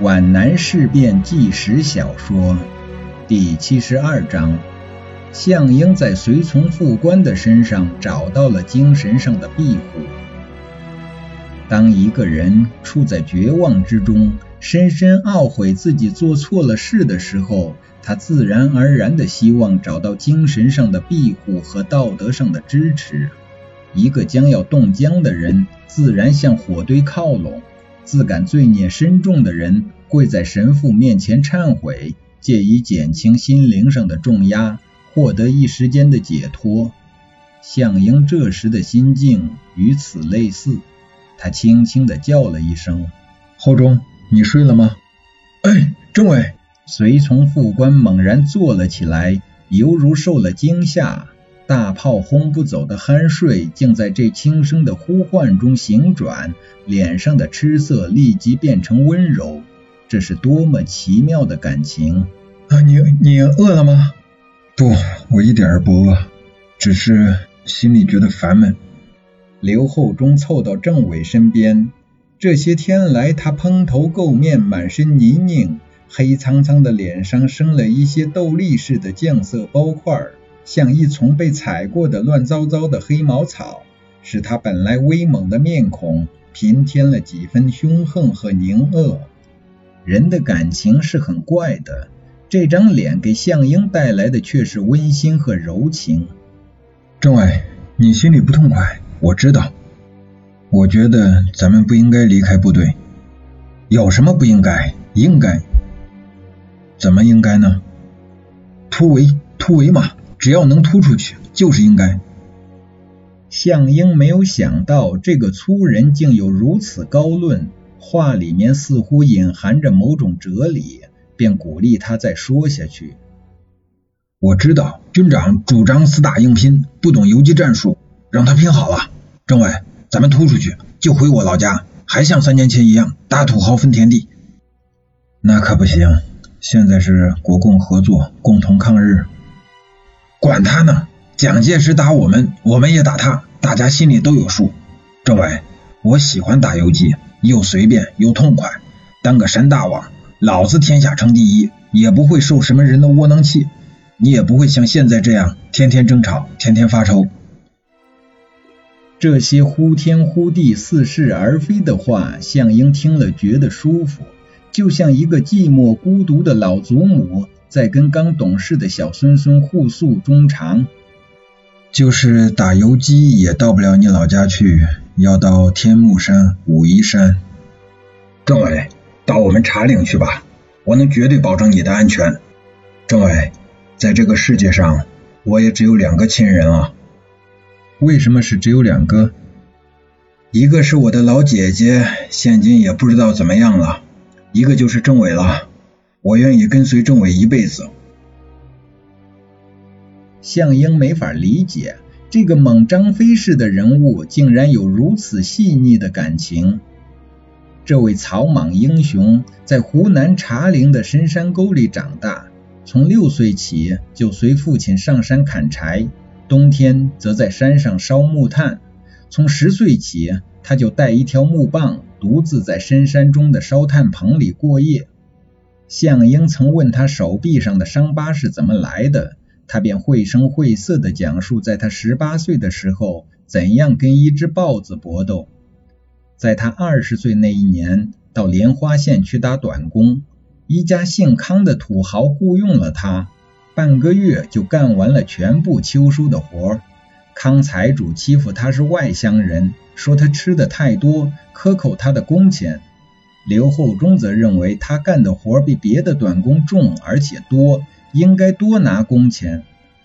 皖南事变纪实小说第七十二章：项英在随从副官的身上找到了精神上的庇护。当一个人处在绝望之中，深深懊悔自己做错了事的时候，他自然而然的希望找到精神上的庇护和道德上的支持。一个将要冻僵的人，自然向火堆靠拢。自感罪孽深重的人跪在神父面前忏悔，借以减轻心灵上的重压，获得一时间的解脱。项英这时的心境与此类似，他轻轻的叫了一声：“后中，你睡了吗？”“哎，政委。”随从副官猛然坐了起来，犹如受了惊吓。大炮轰不走的酣睡，竟在这轻声的呼唤中醒转，脸上的痴色立即变成温柔。这是多么奇妙的感情！啊，你你饿了吗？不，我一点儿不饿，只是心里觉得烦闷。刘厚忠凑到政委身边，这些天来，他蓬头垢面，满身泥泞，黑苍苍的脸上生了一些豆粒似的酱色包块。像一丛被踩过的乱糟糟的黑毛草，使他本来威猛的面孔平添了几分凶横和凝恶。人的感情是很怪的，这张脸给向英带来的却是温馨和柔情。政委，你心里不痛快，我知道。我觉得咱们不应该离开部队。有什么不应该？应该。怎么应该呢？突围，突围嘛！只要能突出去，就是应该。向英没有想到这个粗人竟有如此高论，话里面似乎隐含着某种哲理，便鼓励他再说下去。我知道军长主张死打硬拼，不懂游击战术，让他拼好了。政委，咱们突出去就回我老家，还像三年前一样打土豪分田地。那可不行，现在是国共合作，共同抗日。管他呢！蒋介石打我们，我们也打他，大家心里都有数。政委，我喜欢打游击，又随便又痛快。当个山大王，老子天下称第一，也不会受什么人的窝囊气。你也不会像现在这样天天争吵，天天发愁。这些呼天呼地、似是而非的话，向英听了觉得舒服，就像一个寂寞孤独的老祖母。在跟刚懂事的小孙孙互诉衷肠，就是打游击也到不了你老家去，要到天目山、武夷山。政委，到我们茶岭去吧，我能绝对保证你的安全。政委，在这个世界上，我也只有两个亲人啊。为什么是只有两个？一个是我的老姐姐，现今也不知道怎么样了；一个就是政委了。我愿意跟随政委一辈子。向英没法理解，这个猛张飞式的人物竟然有如此细腻的感情。这位草莽英雄在湖南茶陵的深山沟里长大，从六岁起就随父亲上山砍柴，冬天则在山上烧木炭。从十岁起，他就带一条木棒，独自在深山中的烧炭棚里过夜。向英曾问他手臂上的伤疤是怎么来的，他便绘声绘色地讲述，在他十八岁的时候，怎样跟一只豹子搏斗。在他二十岁那一年，到莲花县去打短工，一家姓康的土豪雇佣了他，半个月就干完了全部秋收的活。康财主欺负他是外乡人，说他吃的太多，克扣他的工钱。刘厚忠则认为他干的活比别的短工重而且多，应该多拿工钱。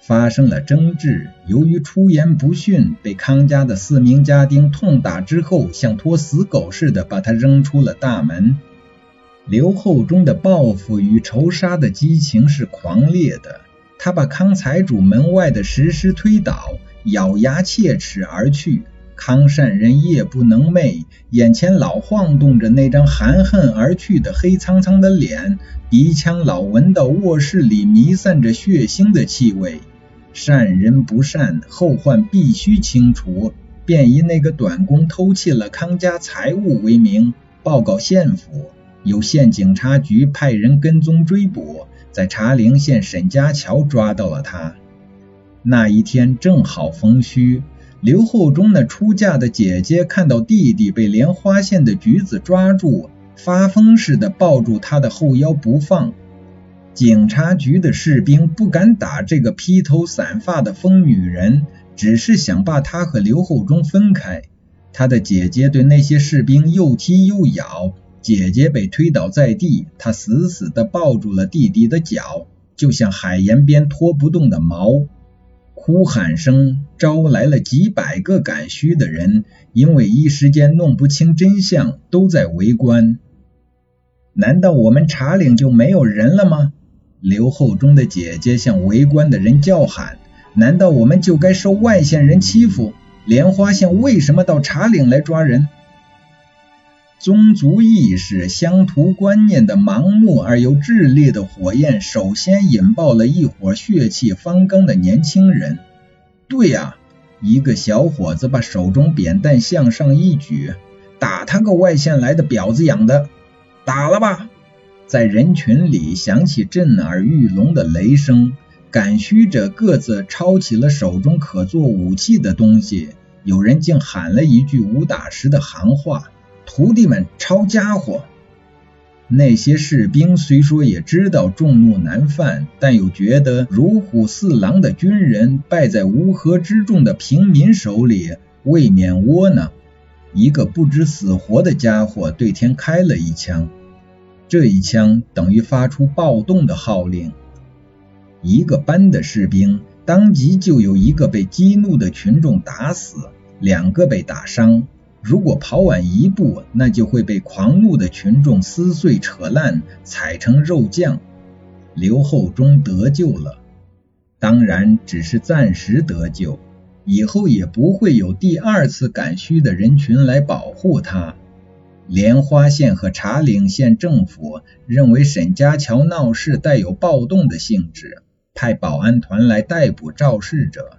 发生了争执，由于出言不逊，被康家的四名家丁痛打之后，像拖死狗似的把他扔出了大门。刘厚忠的报复与仇杀的激情是狂烈的，他把康财主门外的石狮推倒，咬牙切齿而去。康善人夜不能寐，眼前老晃动着那张含恨而去的黑苍苍的脸，鼻腔老闻到卧室里弥散着血腥的气味。善人不善，后患必须清除，便以那个短工偷窃了康家财物为名，报告县府。有县警察局派人跟踪追捕，在茶陵县沈家桥抓到了他。那一天正好逢戌，刘厚忠那出嫁的姐姐看到弟弟被莲花县的局子抓住，发疯似的抱住他的后腰不放。警察局的士兵不敢打这个披头散发的疯女人，只是想把她和刘厚忠分开。他的姐姐对那些士兵又踢又咬，姐姐被推倒在地，她死死地抱住了弟弟的脚，就像海盐边拖不动的锚。呼喊声招来了几百个赶虚的人，因为一时间弄不清真相，都在围观。难道我们茶岭就没有人了吗？刘厚忠的姐姐向围观的人叫喊：“难道我们就该受外县人欺负？”莲花县为什么到茶岭来抓人？宗族意识、乡土观念的盲目而又炽烈的火焰，首先引爆了一伙血气方刚的年轻人。对呀，一个小伙子把手中扁担向上一举：“打他个外县来的婊子养的！”打了吧！在人群里响起震耳欲聋的雷声。赶虚者各自抄起了手中可做武器的东西，有人竟喊了一句武打时的行话：“徒弟们，抄家伙！”那些士兵虽说也知道众怒难犯，但又觉得如虎似狼的军人败在乌合之众的平民手里，未免窝囊。一个不知死活的家伙对天开了一枪，这一枪等于发出暴动的号令。一个班的士兵，当即就有一个被激怒的群众打死，两个被打伤。如果跑晚一步，那就会被狂怒的群众撕碎、扯烂，踩成肉酱。刘厚忠得救了，当然只是暂时得救，以后也不会有第二次赶圩的人群来保护他。莲花县和茶岭县政府认为沈家桥闹事带有暴动的性质。派保安团来逮捕肇事者。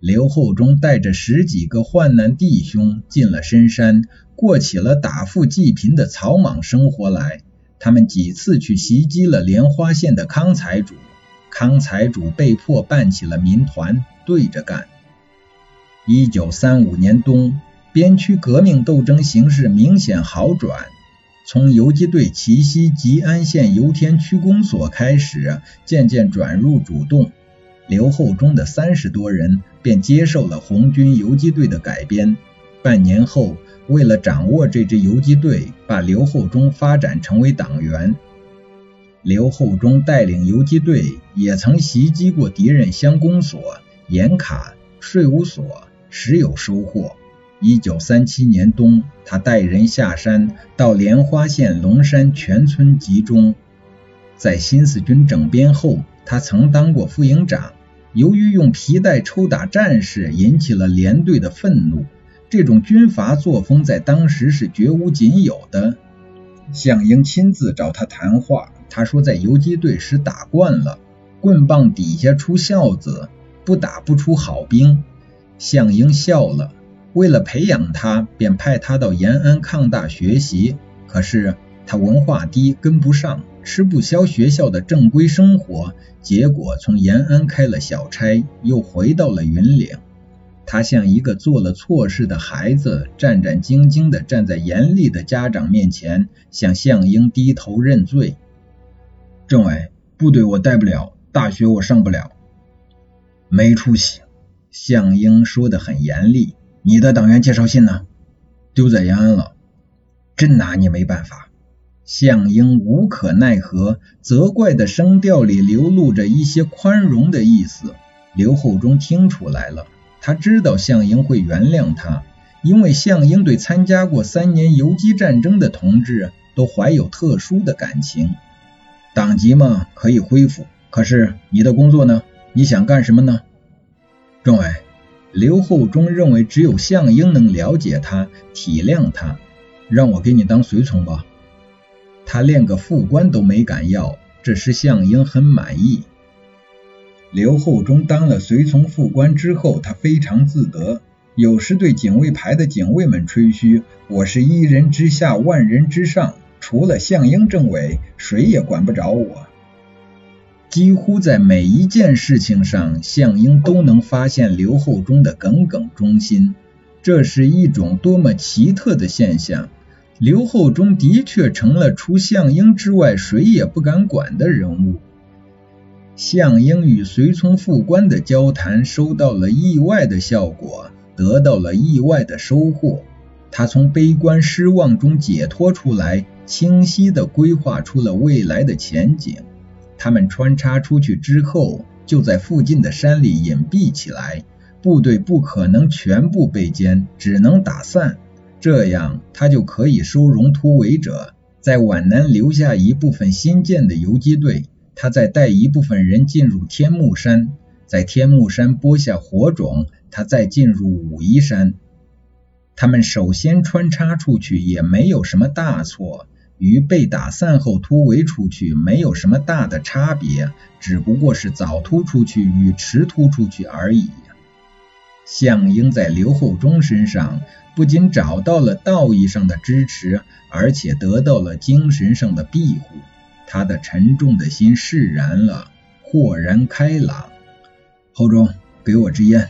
刘厚忠带着十几个患难弟兄进了深山，过起了打富济贫的草莽生活来。他们几次去袭击了莲花县的康财主，康财主被迫办起了民团，对着干。一九三五年冬，边区革命斗争形势明显好转。从游击队奇袭吉安县油田区公所开始，渐渐转入主动。刘厚忠的三十多人便接受了红军游击队的改编。半年后，为了掌握这支游击队，把刘厚忠发展成为党员。刘厚忠带领游击队也曾袭击过敌人乡公所、盐卡、税务所，时有收获。一九三七年冬，他带人下山，到莲花县龙山全村集中。在新四军整编后，他曾当过副营长。由于用皮带抽打战士，引起了连队的愤怒。这种军阀作风在当时是绝无仅有的。项英亲自找他谈话，他说在游击队时打惯了，棍棒底下出孝子，不打不出好兵。项英笑了。为了培养他，便派他到延安抗大学习。可是他文化低，跟不上，吃不消学校的正规生活，结果从延安开了小差，又回到了云岭。他像一个做了错事的孩子，战战兢兢地站在严厉的家长面前，向项英低头认罪。政委，部队我带不了，大学我上不了，没出息。项英说得很严厉。你的党员介绍信呢？丢在延安了，真拿你没办法。项英无可奈何，责怪的声调里流露着一些宽容的意思。刘厚忠听出来了，他知道项英会原谅他，因为项英对参加过三年游击战争的同志都怀有特殊的感情。党籍嘛，可以恢复，可是你的工作呢？你想干什么呢？政委。刘厚忠认为只有项英能了解他、体谅他，让我给你当随从吧。他连个副官都没敢要，这使项英很满意。刘厚忠当了随从副官之后，他非常自得，有时对警卫排的警卫们吹嘘：“我是一人之下，万人之上。”除了项英政委，谁也管不着我。几乎在每一件事情上，项英都能发现刘厚忠的耿耿忠心，这是一种多么奇特的现象！刘厚忠的确成了除项英之外谁也不敢管的人物。项英与随从副官的交谈收到了意外的效果，得到了意外的收获。他从悲观失望中解脱出来，清晰地规划出了未来的前景。他们穿插出去之后，就在附近的山里隐蔽起来。部队不可能全部被歼，只能打散，这样他就可以收容突围者，在皖南留下一部分新建的游击队。他再带一部分人进入天目山，在天目山播下火种，他再进入武夷山。他们首先穿插出去也没有什么大错。与被打散后突围出去没有什么大的差别，只不过是早突出去与迟突出去而已。项英在刘厚忠身上不仅找到了道义上的支持，而且得到了精神上的庇护，他的沉重的心释然了，豁然开朗。厚忠，给我支烟。